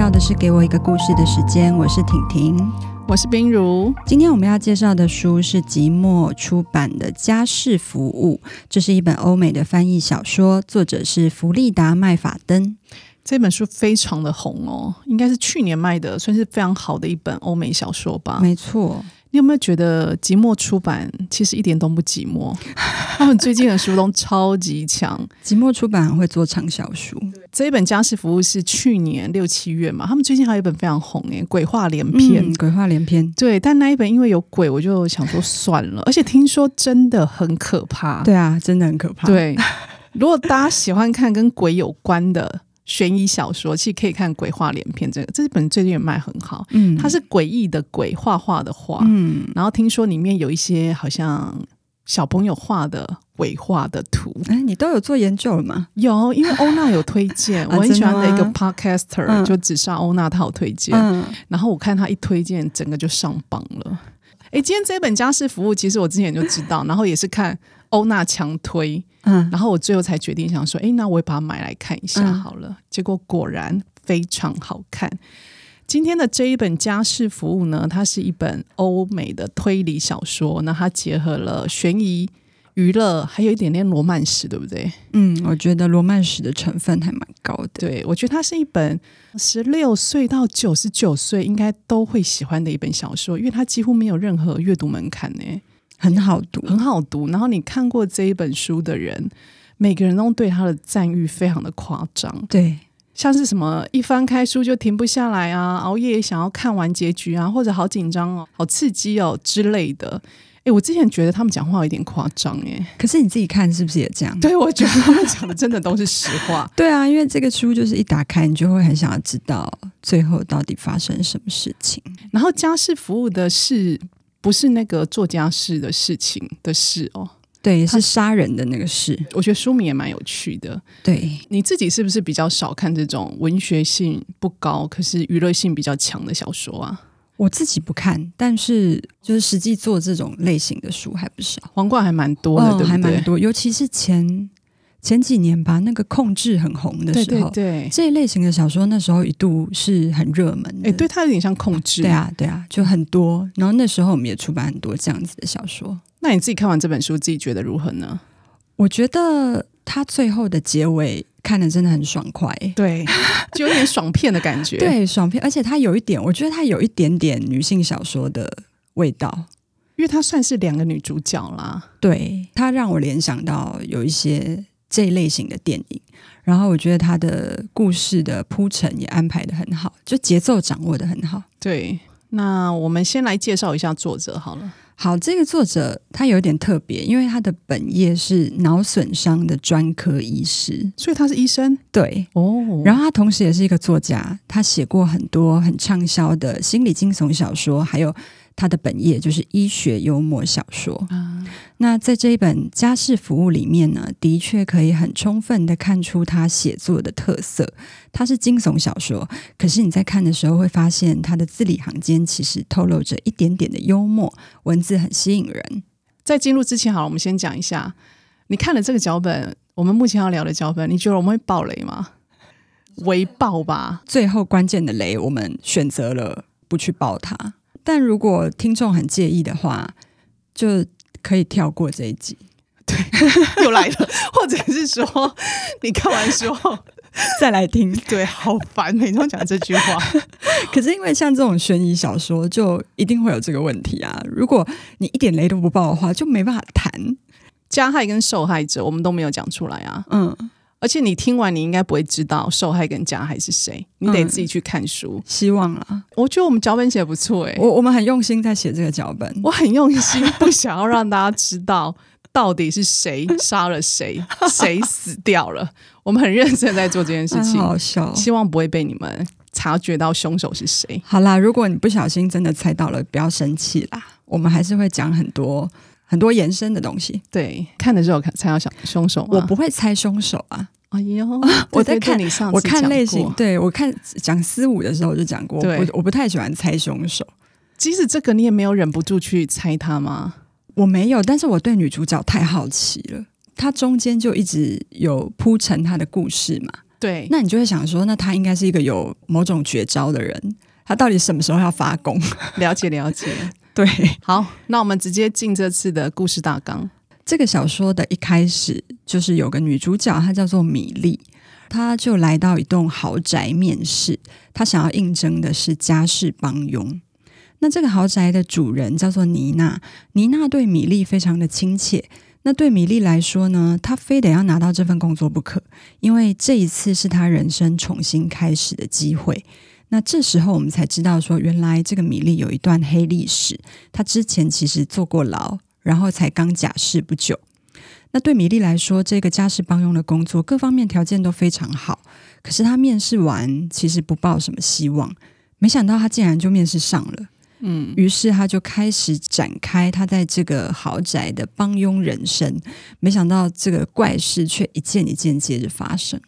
你现在听到的是《给我一个故事的时间》，我是婷婷，我是冰如。今天我们要介绍的书是即墨出版的《家事服务》，这是一本欧美的翻译小说，作者是弗利达·麦法登。这本书非常的红哦，应该是去年卖的，算是非常好的一本欧美小说吧。没错。你有没有觉得寂寞出版其实一点都不寂寞？他们最近的书都超级强。寂寞出版很会做畅销书。这一本家事服务是去年六七月嘛？他们最近还有一本非常红诶，鬼话连篇。嗯，鬼话连篇。对，但那一本因为有鬼，我就想说算了。而且听说真的很可怕。对啊，真的很可怕。对，如果大家喜欢看跟鬼有关的。悬疑小说其实可以看《鬼话连篇》这个，这本最近也卖很好。嗯，它是诡异的鬼，画画的画。嗯，然后听说里面有一些好像小朋友画的鬼画的图。哎，你都有做研究了吗？有，因为欧娜有推荐，我很喜欢的一个 podcaster，、啊、就只上欧娜，她有推荐。嗯，然后我看她一推荐，整个就上榜了。哎，今天这本家事服务，其实我之前就知道，然后也是看欧娜强推。嗯，然后我最后才决定想说，哎，那我也把它买来看一下好了。嗯、结果果然非常好看。今天的这一本家事服务呢，它是一本欧美的推理小说，那它结合了悬疑、娱乐，还有一点点罗曼史，对不对？嗯，我觉得罗曼史的成分还蛮高的。对，我觉得它是一本十六岁到九十九岁应该都会喜欢的一本小说，因为它几乎没有任何阅读门槛呢。很好读，很好读。然后你看过这一本书的人，每个人都对他的赞誉非常的夸张。对，像是什么一翻开书就停不下来啊，熬夜想要看完结局啊，或者好紧张哦，好刺激哦之类的。哎，我之前觉得他们讲话有点夸张哎，可是你自己看是不是也这样？对，我觉得他们讲的真的都是实话。对啊，因为这个书就是一打开，你就会很想要知道最后到底发生什么事情。然后家事服务的是。不是那个做家事的事情的事哦，对，是杀人的那个事。我觉得书名也蛮有趣的。对，你自己是不是比较少看这种文学性不高，可是娱乐性比较强的小说啊？我自己不看，但是就是实际做这种类型的书还不少，皇冠还蛮多的，哦、对对？还蛮多，尤其是前。前几年吧，那个控制很红的时候，对对对，这一类型的小说那时候一度是很热门的。哎，对，它有点像控制。对啊，对啊，就很多。然后那时候我们也出版很多这样子的小说。那你自己看完这本书，自己觉得如何呢？我觉得它最后的结尾看的真的很爽快，对，就有点爽片的感觉。对，爽片，而且它有一点，我觉得它有一点点女性小说的味道，因为它算是两个女主角啦。对，它让我联想到有一些。这一类型的电影，然后我觉得他的故事的铺陈也安排的很好，就节奏掌握的很好。对，那我们先来介绍一下作者好了。好，这个作者他有点特别，因为他的本业是脑损伤的专科医师，所以他是医生。对，哦，然后他同时也是一个作家，他写过很多很畅销的心理惊悚小说，还有。他的本业就是医学幽默小说。嗯，那在这一本家事服务里面呢，的确可以很充分的看出他写作的特色。它是惊悚小说，可是你在看的时候会发现，他的字里行间其实透露着一点点的幽默，文字很吸引人。在进入之前，好，我们先讲一下，你看了这个脚本，我们目前要聊的脚本，你觉得我们会爆雷吗？微爆吧。最后关键的雷，我们选择了不去爆它。但如果听众很介意的话，就可以跳过这一集。对，又来了，或者是说你看完之后 再来听。对，好烦，每次讲这句话。可是因为像这种悬疑小说，就一定会有这个问题啊。如果你一点雷都不爆的话，就没办法谈加害跟受害者，我们都没有讲出来啊。嗯。而且你听完，你应该不会知道受害跟加害是谁，你得自己去看书。嗯、希望啦，我觉得我们脚本写得不错诶、欸，我我们很用心在写这个脚本，我很用心，不想要让大家知道到底是谁杀了谁，谁死掉了。我们很认真在做这件事情，好笑，希望不会被你们察觉到凶手是谁。好啦，如果你不小心真的猜到了，不要生气啦，我们还是会讲很多。很多延伸的东西，对，看的时候猜要想凶手，我不会猜凶手啊。哎呦，我在看你上我看类型，对我看讲四五的时候就讲过，对我不我不太喜欢猜凶手。即使这个你也没有忍不住去猜他吗？我没有，但是我对女主角太好奇了，她中间就一直有铺陈她的故事嘛。对，那你就会想说，那她应该是一个有某种绝招的人，她到底什么时候要发功？了 解了解，对，好，那我们直接进这次的故事大纲。这个小说的一开始就是有个女主角，她叫做米莉，她就来到一栋豪宅面试，她想要应征的是家事帮佣。那这个豪宅的主人叫做妮娜，妮娜对米莉非常的亲切。那对米莉来说呢，她非得要拿到这份工作不可，因为这一次是她人生重新开始的机会。那这时候我们才知道说，原来这个米粒有一段黑历史，他之前其实坐过牢，然后才刚假释不久。那对米粒来说，这个家事帮佣的工作各方面条件都非常好，可是他面试完其实不抱什么希望，没想到他竟然就面试上了。嗯，于是他就开始展开他在这个豪宅的帮佣人生，没想到这个怪事却一件一件接着发生。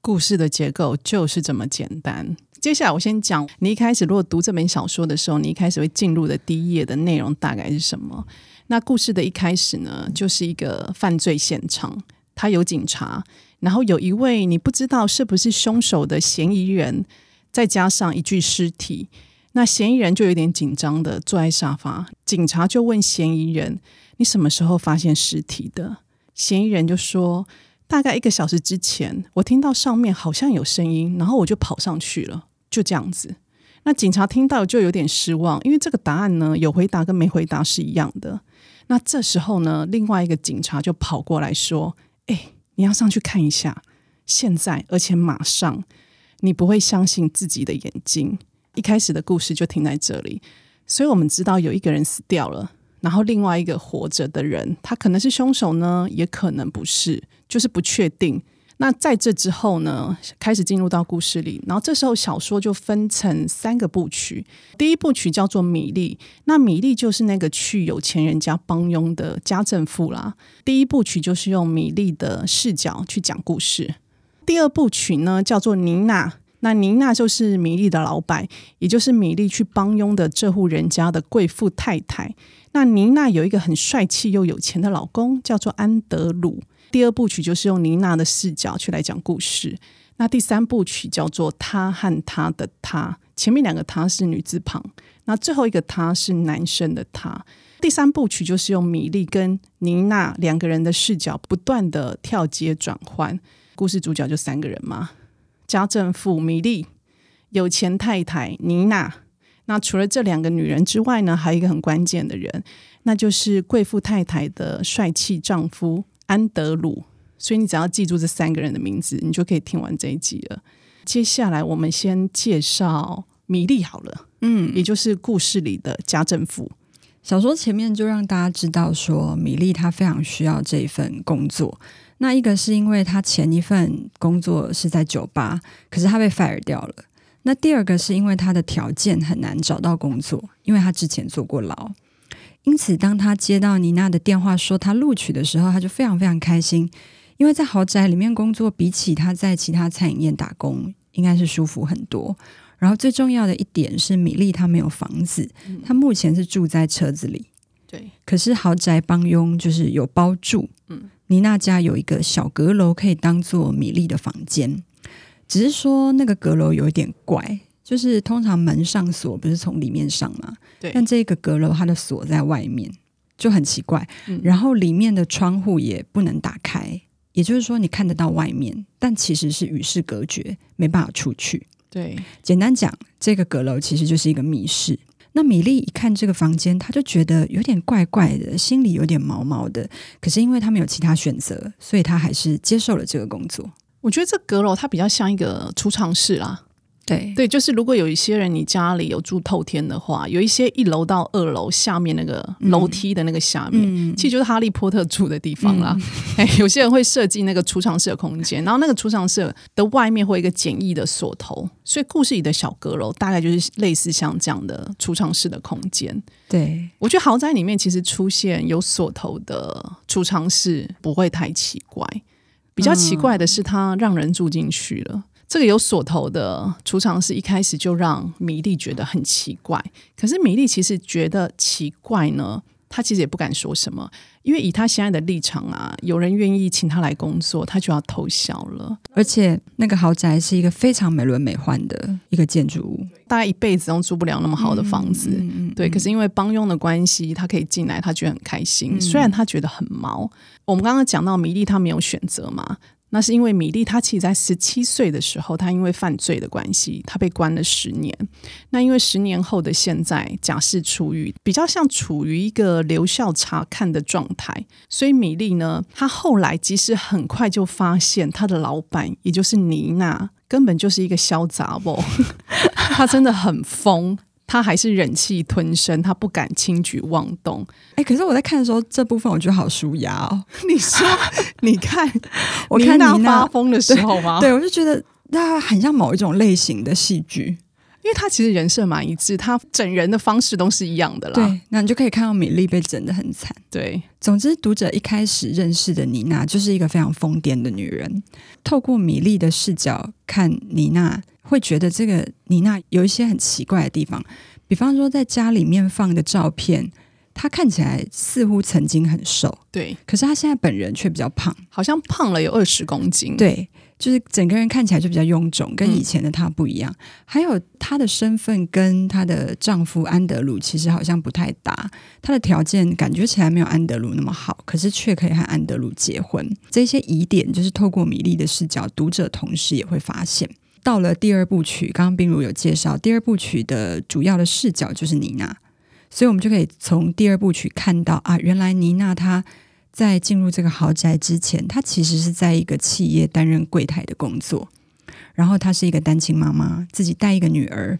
故事的结构就是这么简单。接下来我先讲，你一开始如果读这本小说的时候，你一开始会进入的第一页的内容大概是什么？那故事的一开始呢，就是一个犯罪现场，他有警察，然后有一位你不知道是不是凶手的嫌疑人，再加上一具尸体。那嫌疑人就有点紧张的坐在沙发，警察就问嫌疑人：“你什么时候发现尸体的？”嫌疑人就说：“大概一个小时之前，我听到上面好像有声音，然后我就跑上去了，就这样子。”那警察听到就有点失望，因为这个答案呢，有回答跟没回答是一样的。那这时候呢，另外一个警察就跑过来说：“哎，你要上去看一下，现在，而且马上，你不会相信自己的眼睛。”一开始的故事就停在这里，所以我们知道有一个人死掉了，然后另外一个活着的人，他可能是凶手呢，也可能不是，就是不确定。那在这之后呢，开始进入到故事里，然后这时候小说就分成三个部曲，第一部曲叫做米莉，那米莉就是那个去有钱人家帮佣的家政妇啦。第一部曲就是用米莉的视角去讲故事，第二部曲呢叫做妮娜。那妮娜就是米莉的老板，也就是米莉去帮佣的这户人家的贵妇太太。那妮娜有一个很帅气又有钱的老公，叫做安德鲁。第二部曲就是用妮娜的视角去来讲故事。那第三部曲叫做他和他的他，前面两个他是女字旁，那最后一个他是男生的他。第三部曲就是用米莉跟妮娜两个人的视角不断的跳接转换，故事主角就三个人嘛。家政妇米莉，有钱太太妮娜。那除了这两个女人之外呢，还有一个很关键的人，那就是贵妇太太的帅气丈夫安德鲁。所以你只要记住这三个人的名字，你就可以听完这一集了。接下来我们先介绍米莉好了，嗯，也就是故事里的家政妇。小说前面就让大家知道说，米莉她非常需要这一份工作。那一个是因为她前一份工作是在酒吧，可是她被 fire 掉了。那第二个是因为她的条件很难找到工作，因为她之前坐过牢。因此，当他接到妮娜的电话说他录取的时候，他就非常非常开心，因为在豪宅里面工作，比起他在其他餐饮业打工，应该是舒服很多。然后最重要的一点是，米莉她没有房子，她目前是住在车子里。对，可是豪宅帮佣就是有包住。嗯。妮娜家有一个小阁楼，可以当做米莉的房间。只是说那个阁楼有一点怪，就是通常门上锁不是从里面上吗？对。但这个阁楼它的锁在外面，就很奇怪。嗯。然后里面的窗户也不能打开，也就是说你看得到外面，但其实是与世隔绝，没办法出去。对。简单讲，这个阁楼其实就是一个密室。那米莉一看这个房间，她就觉得有点怪怪的，心里有点毛毛的。可是因为她没有其他选择，所以她还是接受了这个工作。我觉得这阁楼它比较像一个储藏室啦。对对，就是如果有一些人你家里有住透天的话，有一些一楼到二楼下面那个楼梯的那个下面，嗯、其实就是哈利波特住的地方啦。哎、嗯，有些人会设计那个储藏室的空间，然后那个储藏室的外面会有一个简易的锁头，所以故事里的小阁楼大概就是类似像这样的储藏室的空间。对，我觉得豪宅里面其实出现有锁头的储藏室不会太奇怪，比较奇怪的是它让人住进去了。这个有锁头的储藏室一开始就让米粒觉得很奇怪，可是米粒其实觉得奇怪呢，他其实也不敢说什么，因为以他现在的立场啊，有人愿意请他来工作，他就要偷笑了。而且那个豪宅是一个非常美轮美奂的一个建筑物，大概一辈子都住不了那么好的房子。嗯嗯嗯、对，可是因为帮佣的关系，他可以进来，他觉得很开心。嗯、虽然他觉得很毛，我们刚刚讲到米粒，他没有选择嘛。那是因为米莉，她其实在十七岁的时候，她因为犯罪的关系，她被关了十年。那因为十年后的现在，假释出狱，比较像处于一个留校察看的状态。所以米莉呢，她后来即使很快就发现，她的老板也就是妮娜，根本就是一个小杂货，她真的很疯。他还是忍气吞声，他不敢轻举妄动。哎，可是我在看的时候，这部分我觉得好舒压哦。你说，你看，我看妮娜发疯的时候吗？对，我就觉得那很像某一种类型的戏剧，因为他其实人设蛮一致，他整人的方式都是一样的啦。对，那你就可以看到米粒被整得很惨。对，总之，读者一开始认识的妮娜就是一个非常疯癫的女人。透过米粒的视角看妮娜。会觉得这个妮娜有一些很奇怪的地方，比方说在家里面放的照片，她看起来似乎曾经很瘦，对，可是她现在本人却比较胖，好像胖了有二十公斤，对，就是整个人看起来就比较臃肿，跟以前的她不一样。还有她的身份跟她的丈夫安德鲁其实好像不太搭，她的条件感觉起来没有安德鲁那么好，可是却可以和安德鲁结婚。这些疑点就是透过米莉的视角，读者同时也会发现。到了第二部曲，刚刚冰如有介绍，第二部曲的主要的视角就是妮娜，所以我们就可以从第二部曲看到啊，原来妮娜她在进入这个豪宅之前，她其实是在一个企业担任柜台的工作，然后她是一个单亲妈妈，自己带一个女儿，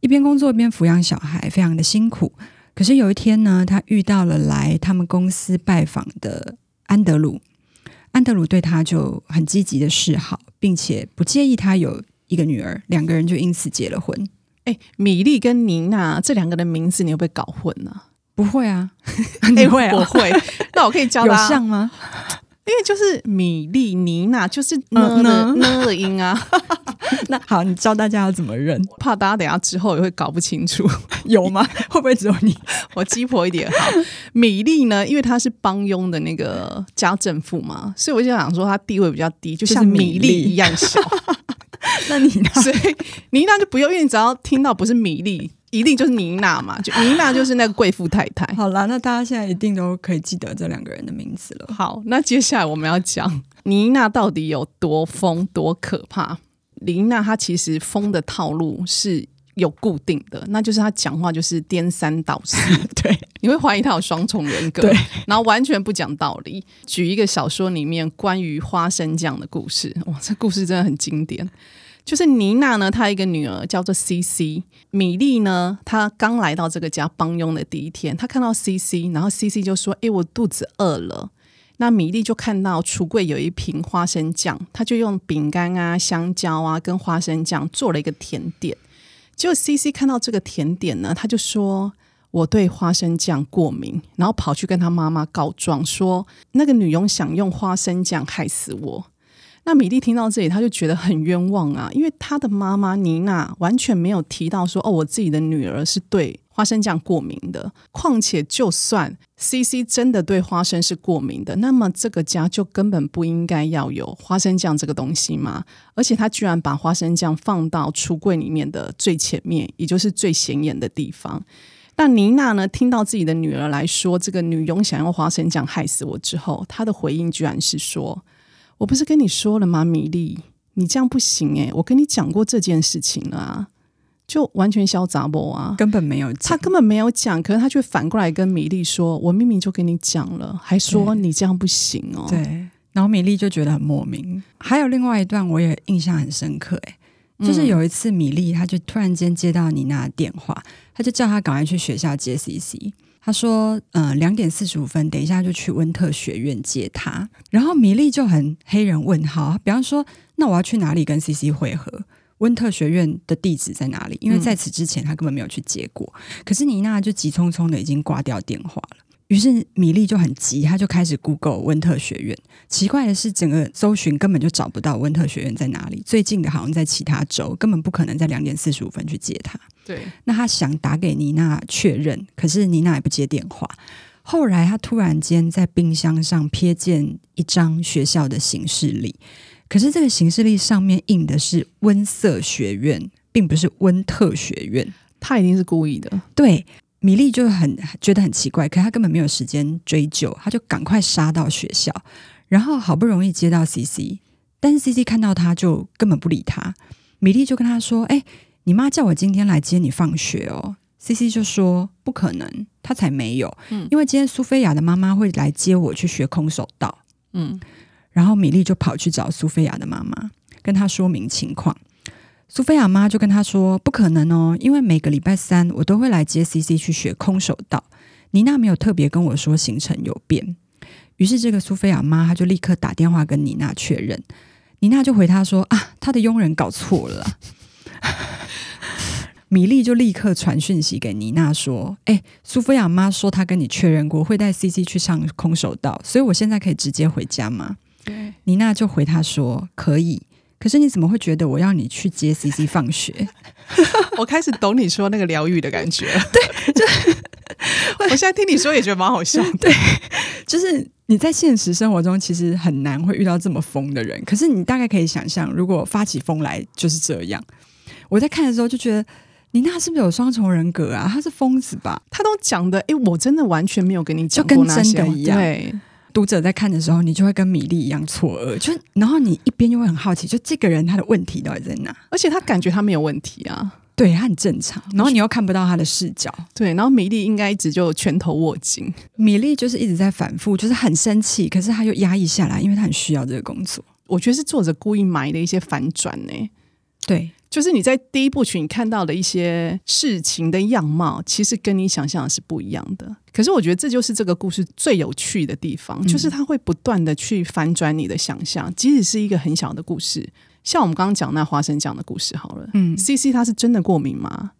一边工作一边抚养小孩，非常的辛苦。可是有一天呢，她遇到了来他们公司拜访的安德鲁，安德鲁对她就很积极的示好，并且不介意她有。一个女儿，两个人就因此结了婚。哎，米莉跟妮娜这两个的名字，你会不会搞混呢？不会啊，你会啊？我会。那我可以教他有像吗？因为就是米粒、妮娜，就是呢呢呢的音啊。那好，你教大家要怎么认？怕大家等下之后也会搞不清楚，有吗？会不会只有你？我鸡婆一点好。米粒呢，因为她是帮佣的那个家政妇嘛，所以我就想说她地位比较低，就像米粒一样小。那妮娜，所以妮娜就不用，因为你只要听到不是米莉，一定就是妮娜嘛，就 妮娜就是那个贵妇太太。好啦，那大家现在一定都可以记得这两个人的名字了。好，那接下来我们要讲妮娜到底有多疯、多可怕。妮娜她其实疯的套路是有固定的，那就是她讲话就是颠三倒四，对，你会怀疑她有双重人格，对，然后完全不讲道理。举一个小说里面关于花生酱的故事，哇，这故事真的很经典。就是妮娜呢，她一个女儿叫做 CC。米莉呢，她刚来到这个家帮佣的第一天，她看到 CC，然后 CC 就说：“诶，我肚子饿了。”那米莉就看到橱柜有一瓶花生酱，她就用饼干啊、香蕉啊跟花生酱做了一个甜点。结果 CC 看到这个甜点呢，他就说：“我对花生酱过敏。”然后跑去跟他妈妈告状，说那个女佣想用花生酱害死我。那米莉听到这里，她就觉得很冤枉啊，因为她的妈妈妮娜完全没有提到说，哦，我自己的女儿是对花生酱过敏的。况且，就算 CC 真的对花生是过敏的，那么这个家就根本不应该要有花生酱这个东西嘛。而且，她居然把花生酱放到橱柜里面的最前面，也就是最显眼的地方。那妮娜呢，听到自己的女儿来说，这个女佣想用花生酱害死我之后，她的回应居然是说。我不是跟你说了吗，米粒，你这样不行诶，我跟你讲过这件事情了啊，就完全小杂波啊，根本没有讲，他根本没有讲，可是他却反过来跟米粒说：“我明明就跟你讲了，还说你这样不行哦。”对，然后米粒就觉得很莫名。还有另外一段我也印象很深刻，诶，就是有一次米粒，她就突然间接到妮娜的电话，她就叫她赶快去学校接 CC。他说：“嗯、呃，两点四十五分，等一下就去温特学院接他。”然后米莉就很黑人问号，比方说：“那我要去哪里跟 CC 会合？温特学院的地址在哪里？”因为在此之前他根本没有去接过。嗯、可是妮娜就急匆匆的已经挂掉电话了。于是米莉就很急，他就开始 Google 温特学院。奇怪的是，整个搜寻根本就找不到温特学院在哪里。最近的好像在其他州，根本不可能在两点四十五分去接他。对，那他想打给妮娜确认，可是妮娜也不接电话。后来他突然间在冰箱上瞥见一张学校的行事历，可是这个行事历上面印的是温瑟学院，并不是温特学院。他一定是故意的。对，米莉就很觉得很奇怪，可他根本没有时间追究，他就赶快杀到学校，然后好不容易接到 CC，但是 CC 看到他就根本不理他。米莉就跟他说：“哎，你妈叫我今天来接你放学哦。” CC 就说：“不可能，她才没有，嗯，因为今天苏菲亚的妈妈会来接我去学空手道。”嗯，然后米莉就跑去找苏菲亚的妈妈，跟她说明情况。苏菲亚妈就跟他说：“不可能哦，因为每个礼拜三我都会来接 CC 去学空手道。妮娜没有特别跟我说行程有变。”于是这个苏菲亚妈她就立刻打电话跟妮娜确认，妮娜就回她说：“啊，她的佣人搞错了。”米莉就立刻传讯息给妮娜说：“哎，苏菲亚妈说她跟你确认过，会带 CC 去上空手道，所以我现在可以直接回家吗？”对，妮娜就回她说：“可以。”可是你怎么会觉得我要你去接 CC 放学？我开始懂你说那个疗愈的感觉。对，就我现在听你说也觉得蛮好笑。对，就是你在现实生活中其实很难会遇到这么疯的人，可是你大概可以想象，如果发起疯来就是这样。我在看的时候就觉得。你那是不是有双重人格啊？他是疯子吧？他都讲的，哎，我真的完全没有跟你讲过，就跟真的一样。对，读者在看的时候，你就会跟米粒一样错愕，就然后你一边又会很好奇，就这个人他的问题到底在哪？而且他感觉他没有问题啊，对，他很正常。然后你又看不到他的视角，对。然后米粒应该一直就拳头握紧，米粒就是一直在反复，就是很生气，可是他又压抑下来，因为他很需要这个工作。我觉得是作者故意埋的一些反转呢。对。就是你在第一部曲你看到的一些事情的样貌，其实跟你想象的是不一样的。可是我觉得这就是这个故事最有趣的地方，就是它会不断的去反转你的想象，即使是一个很小的故事，像我们刚刚讲那花生酱的故事好了，嗯，CC 他是真的过敏吗？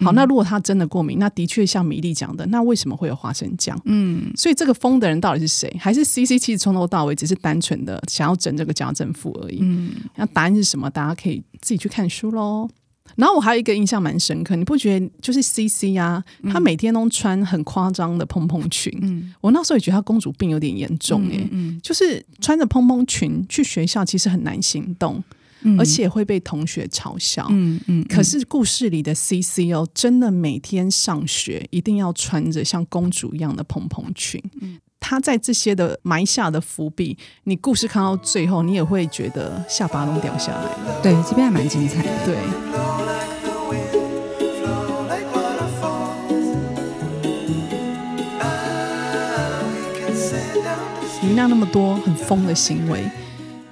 好，那如果他真的过敏，那的确像米粒讲的，那为什么会有花生酱？嗯，所以这个疯的人到底是谁？还是 CC 其实从头到尾只是单纯的想要整这个家政妇而已？嗯，那答案是什么？大家可以自己去看书喽。然后我还有一个印象蛮深刻，你不觉得就是 CC 啊？她每天都穿很夸张的蓬蓬裙，嗯，我那时候也觉得她公主病有点严重诶、欸，嗯，嗯，就是穿着蓬蓬裙去学校，其实很难行动。而且会被同学嘲笑。嗯嗯。嗯，可是故事里的 C C O，真的每天上学一定要穿着像公主一样的蓬蓬裙。嗯。他在这些的埋下的伏笔，你故事看到最后，你也会觉得下巴都掉下来了。对，这边还蛮精彩的。对。妮娜那么多很疯的行为。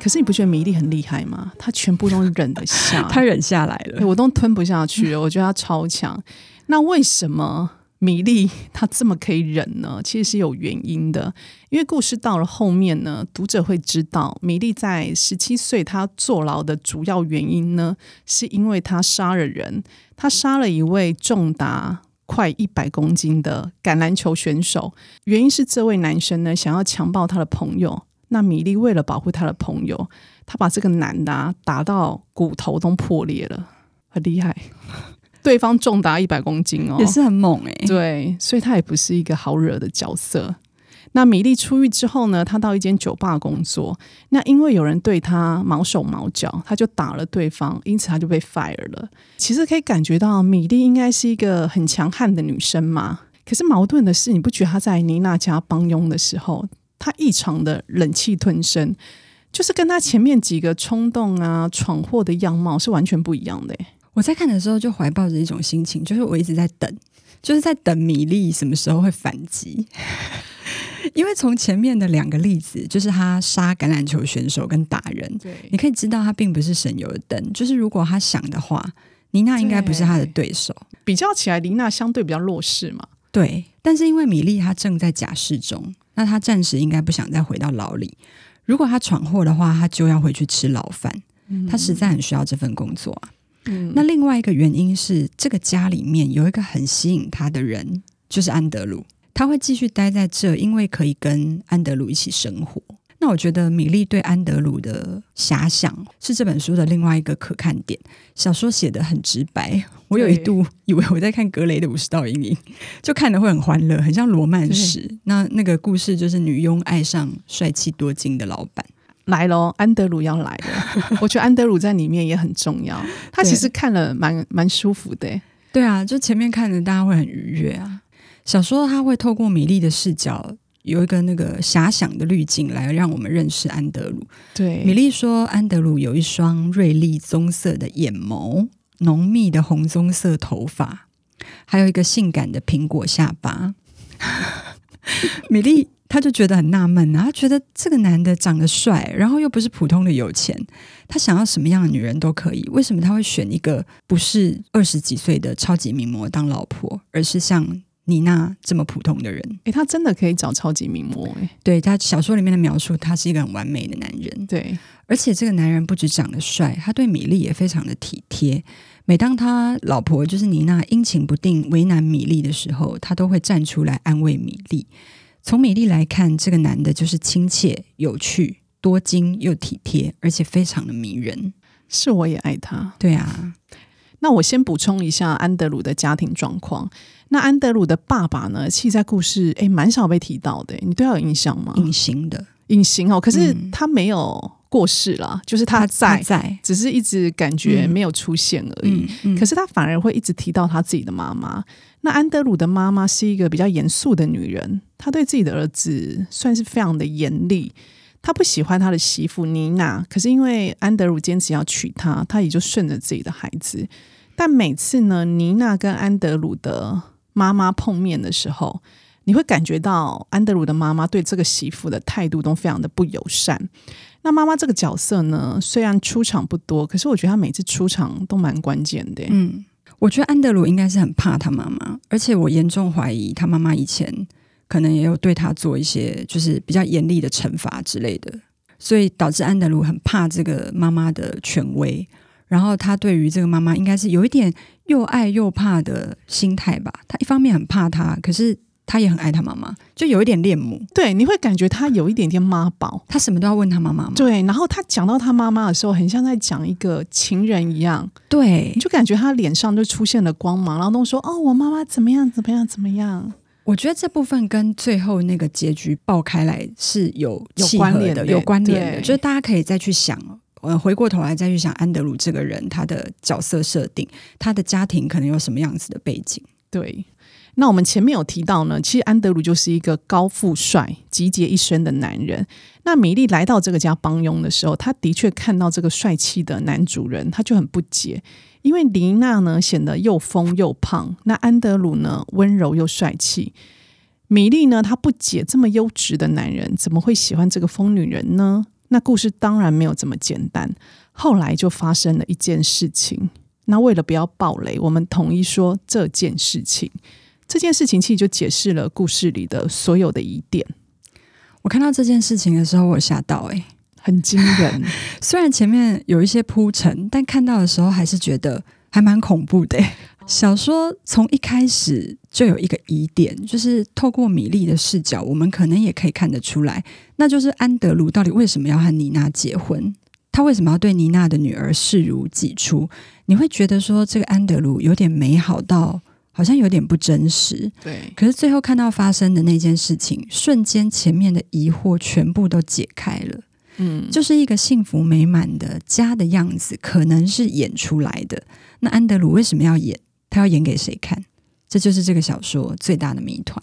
可是你不觉得米粒很厉害吗？他全部都忍得下，他忍下来了，我都吞不下去了。我觉得他超强。那为什么米粒他这么可以忍呢？其实是有原因的。因为故事到了后面呢，读者会知道，米粒在十七岁他坐牢的主要原因呢，是因为他杀了人。他杀了一位重达快一百公斤的橄榄球选手，原因是这位男生呢想要强暴他的朋友。那米莉为了保护她的朋友，她把这个男的啊打到骨头都破裂了，很厉害。对方重达一百公斤哦，也是很猛哎、欸。对，所以他也不是一个好惹的角色。那米莉出狱之后呢，她到一间酒吧工作。那因为有人对她毛手毛脚，她就打了对方，因此她就被 fire 了。其实可以感觉到米莉应该是一个很强悍的女生嘛。可是矛盾的是，你不觉得她在妮娜家帮佣的时候？他异常的忍气吞声，就是跟他前面几个冲动啊、闯祸的样貌是完全不一样的。我在看的时候就怀抱着一种心情，就是我一直在等，就是在等米粒什么时候会反击。因为从前面的两个例子，就是他杀橄榄球选手跟打人，对，你可以知道他并不是省油的灯。就是如果他想的话，妮娜应该不是他的对手。比较起来，妮娜相对比较弱势嘛。对，但是因为米莉她正在假释中。那她暂时应该不想再回到牢里。如果她闯祸的话，她就要回去吃牢饭。嗯、他实在很需要这份工作啊。嗯、那另外一个原因是，这个家里面有一个很吸引她的人，就是安德鲁。他会继续待在这，因为可以跟安德鲁一起生活。那我觉得米莉对安德鲁的遐想是这本书的另外一个可看点。小说写的很直白，我有一度以为我在看格雷的五十道阴影，就看的会很欢乐，很像罗曼史。那那个故事就是女佣爱上帅气多金的老板。来喽，安德鲁要来了。我觉得安德鲁在里面也很重要，他其实看了蛮蛮舒服的。对啊，就前面看着大家会很愉悦啊。小说他会透过米莉的视角。有一个那个遐想的滤镜来让我们认识安德鲁。对，米莉说，安德鲁有一双锐利棕色的眼眸，浓密的红棕色头发，还有一个性感的苹果下巴。米莉她就觉得很纳闷啊，她觉得这个男的长得帅，然后又不是普通的有钱，他想要什么样的女人都可以，为什么他会选一个不是二十几岁的超级名模当老婆，而是像？妮娜这么普通的人，诶、欸，他真的可以找超级名模诶。对，他小说里面的描述，他是一个很完美的男人。对，而且这个男人不止长得帅，他对米粒也非常的体贴。每当他老婆就是妮娜阴晴不定、为难米粒的时候，他都会站出来安慰米粒。从米粒来看，这个男的就是亲切、有趣、多金又体贴，而且非常的迷人。是，我也爱他。对啊。那我先补充一下安德鲁的家庭状况。那安德鲁的爸爸呢？其实在故事诶蛮少被提到的。你对他有印象吗？隐形的，隐形哦。可是他没有过世了，嗯、就是他在，他在，只是一直感觉没有出现而已。嗯嗯、可是他反而会一直提到他自己的妈妈。那安德鲁的妈妈是一个比较严肃的女人，她对自己的儿子算是非常的严厉。他不喜欢他的媳妇妮娜，可是因为安德鲁坚持要娶她，她也就顺着自己的孩子。但每次呢，妮娜跟安德鲁的妈妈碰面的时候，你会感觉到安德鲁的妈妈对这个媳妇的态度都非常的不友善。那妈妈这个角色呢，虽然出场不多，可是我觉得她每次出场都蛮关键的。嗯，我觉得安德鲁应该是很怕他妈妈，而且我严重怀疑他妈妈以前可能也有对他做一些就是比较严厉的惩罚之类的，所以导致安德鲁很怕这个妈妈的权威。然后他对于这个妈妈应该是有一点又爱又怕的心态吧。他一方面很怕她，可是他也很爱他妈妈，就有一点恋母。对，你会感觉他有一点点妈宝，他什么都要问他妈妈。对，然后他讲到他妈妈的时候，很像在讲一个情人一样。对，你就感觉他脸上就出现了光芒，然后都说：“哦，我妈妈怎么样，怎么样，怎么样。”我觉得这部分跟最后那个结局爆开来是有有关联的，有关联的，就是大家可以再去想。我回过头来再去想安德鲁这个人，他的角色设定，他的家庭可能有什么样子的背景？对，那我们前面有提到呢，其实安德鲁就是一个高富帅、集结一身的男人。那米莉来到这个家帮佣的时候，他的确看到这个帅气的男主人，他就很不解，因为妮娜呢显得又疯又胖，那安德鲁呢温柔又帅气。米莉呢，她不解这么优质的男人怎么会喜欢这个疯女人呢？那故事当然没有这么简单，后来就发生了一件事情。那为了不要暴雷，我们统一说这件事情。这件事情其实就解释了故事里的所有的疑点。我看到这件事情的时候，我吓到、欸，诶，很惊人。虽然前面有一些铺陈，但看到的时候还是觉得还蛮恐怖的、欸。小说从一开始就有一个疑点，就是透过米莉的视角，我们可能也可以看得出来，那就是安德鲁到底为什么要和妮娜结婚？他为什么要对妮娜的女儿视如己出？你会觉得说这个安德鲁有点美好到好像有点不真实，对。可是最后看到发生的那件事情，瞬间前面的疑惑全部都解开了，嗯，就是一个幸福美满的家的样子，可能是演出来的。那安德鲁为什么要演？他要演给谁看？这就是这个小说最大的谜团。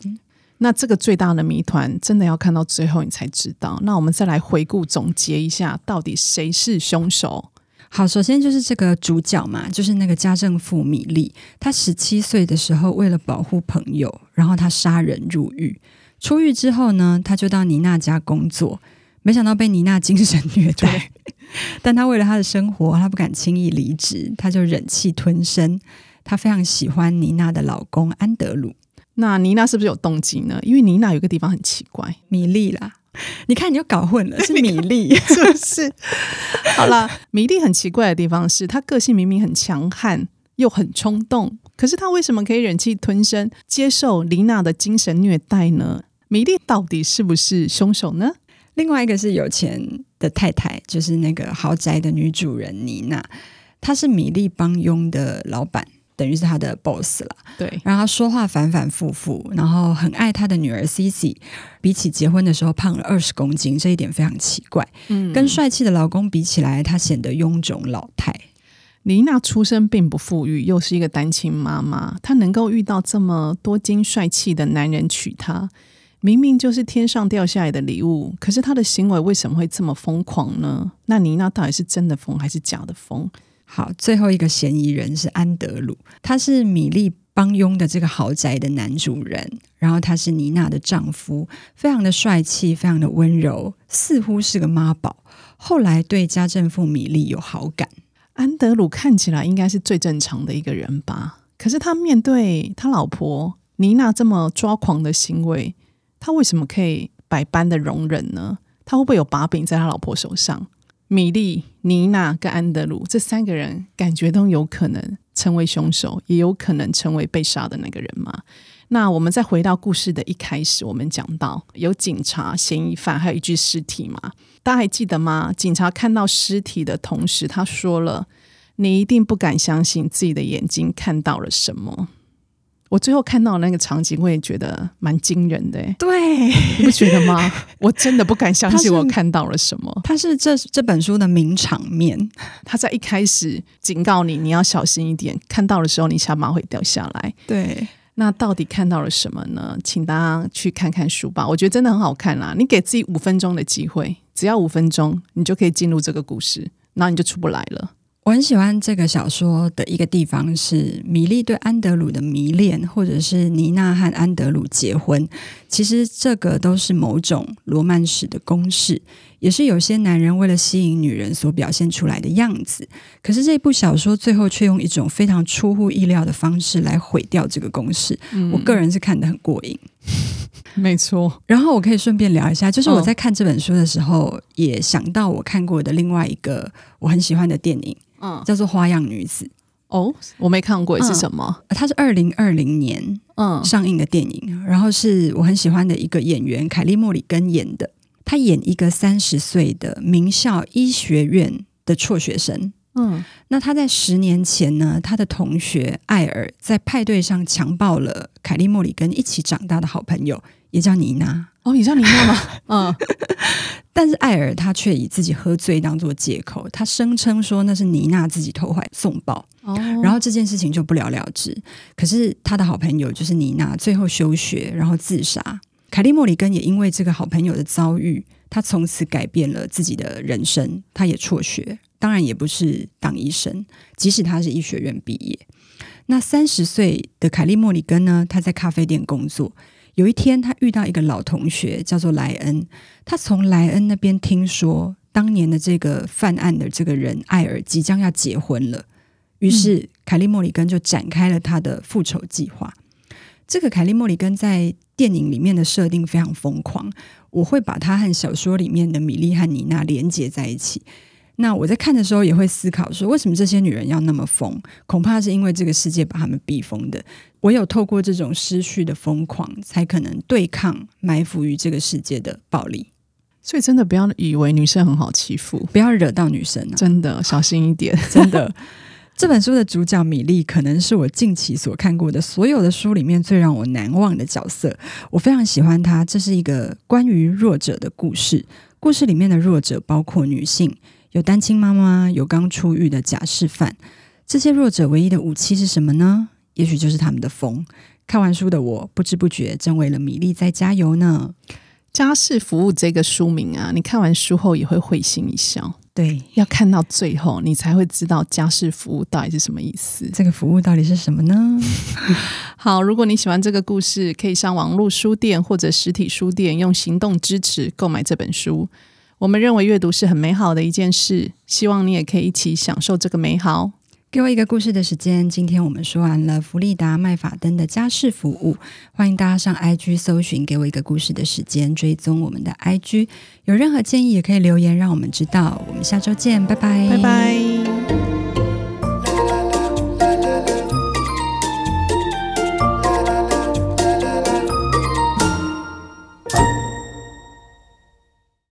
那这个最大的谜团，真的要看到最后你才知道。那我们再来回顾总结一下，到底谁是凶手？好，首先就是这个主角嘛，就是那个家政妇米莉。她十七岁的时候，为了保护朋友，然后她杀人入狱。出狱之后呢，她就到妮娜家工作，没想到被妮娜精神虐待。但她为了她的生活，她不敢轻易离职，她就忍气吞声。她非常喜欢妮娜的老公安德鲁。那妮娜是不是有动机呢？因为妮娜有个地方很奇怪，米莉啦。你看，你又搞混了，是米莉，是不是？好了，米莉很奇怪的地方是，她个性明明很强悍，又很冲动，可是她为什么可以忍气吞声接受妮娜的精神虐待呢？米莉到底是不是凶手呢？另外一个是有钱的太太，就是那个豪宅的女主人妮娜，她是米莉帮佣的老板，等于是他的 boss 了。对，然后他说话反反复复，然后很爱他的女儿 Cici，比起结婚的时候胖了二十公斤，这一点非常奇怪。嗯，跟帅气的老公比起来，她显得臃肿老态。妮娜出身并不富裕，又是一个单亲妈妈，她能够遇到这么多金帅气的男人娶她。明明就是天上掉下来的礼物，可是她的行为为什么会这么疯狂呢？那妮娜到底是真的疯还是假的疯？好，最后一个嫌疑人是安德鲁，他是米莉帮佣的这个豪宅的男主人，然后他是妮娜的丈夫，非常的帅气，非常的温柔，似乎是个妈宝。后来对家政妇米莉有好感。安德鲁看起来应该是最正常的一个人吧？可是他面对他老婆妮娜这么抓狂的行为。他为什么可以百般的容忍呢？他会不会有把柄在他老婆手上？米莉、妮娜跟安德鲁这三个人，感觉都有可能成为凶手，也有可能成为被杀的那个人吗？那我们再回到故事的一开始，我们讲到有警察、嫌疑犯，还有一具尸体嘛？大家还记得吗？警察看到尸体的同时，他说了：“你一定不敢相信自己的眼睛看到了什么。”我最后看到那个场景，我也觉得蛮惊人的。对，你不觉得吗？我真的不敢相信我看到了什么。它是这这本书的名场面。他在一开始警告你，你要小心一点，看到的时候你下巴会掉下来。对，那到底看到了什么呢？请大家去看看书吧，我觉得真的很好看啦。你给自己五分钟的机会，只要五分钟，你就可以进入这个故事，然后你就出不来了。我很喜欢这个小说的一个地方是米莉对安德鲁的迷恋，或者是妮娜和安德鲁结婚，其实这个都是某种罗曼史的公式，也是有些男人为了吸引女人所表现出来的样子。可是这部小说最后却用一种非常出乎意料的方式来毁掉这个公式。嗯、我个人是看得很过瘾。没错，然后我可以顺便聊一下，就是我在看这本书的时候，哦、也想到我看过的另外一个我很喜欢的电影。嗯，叫做《花样女子》哦，我没看过，是什么？嗯、它是二零二零年嗯上映的电影，嗯、然后是我很喜欢的一个演员凯莉·莫里根演的。她演一个三十岁的名校医学院的辍学生。嗯，那她在十年前呢，她的同学艾尔在派对上强暴了凯莉·莫里根一起长大的好朋友，也叫妮娜。哦，你叫妮娜吗？嗯。但是艾尔他却以自己喝醉当做借口，他声称说那是妮娜自己投怀送抱，哦、然后这件事情就不了了之。可是他的好朋友就是妮娜，最后休学然后自杀。凯利·莫里根也因为这个好朋友的遭遇，他从此改变了自己的人生，他也辍学，当然也不是当医生，即使他是医学院毕业。那三十岁的凯利·莫里根呢？他在咖啡店工作。有一天，他遇到一个老同学，叫做莱恩。他从莱恩那边听说，当年的这个犯案的这个人艾尔即将要结婚了。于是，凯利·莫里根就展开了他的复仇计划。这个凯利·莫里根在电影里面的设定非常疯狂，我会把他和小说里面的米莉和妮娜连接在一起。那我在看的时候也会思考说，为什么这些女人要那么疯？恐怕是因为这个世界把她们逼疯的。唯有透过这种失序的疯狂，才可能对抗埋伏于这个世界的暴力。所以，真的不要以为女生很好欺负，不要惹到女生啊！真的小心一点。真的，这本书的主角米莉，可能是我近期所看过的所有的书里面最让我难忘的角色。我非常喜欢她。这是一个关于弱者的故事。故事里面的弱者包括女性。有单亲妈妈，有刚出狱的假释犯，这些弱者唯一的武器是什么呢？也许就是他们的风。看完书的我，不知不觉正为了米粒在加油呢。家事服务这个书名啊，你看完书后也会会心一笑。对，要看到最后，你才会知道家事服务到底是什么意思。这个服务到底是什么呢？好，如果你喜欢这个故事，可以上网络书店或者实体书店，用行动支持购买这本书。我们认为阅读是很美好的一件事，希望你也可以一起享受这个美好。给我一个故事的时间，今天我们说完了弗利达麦法登的家事服务，欢迎大家上 IG 搜寻“给我一个故事的时间”，追踪我们的 IG。有任何建议也可以留言让我们知道。我们下周见，拜拜，拜拜。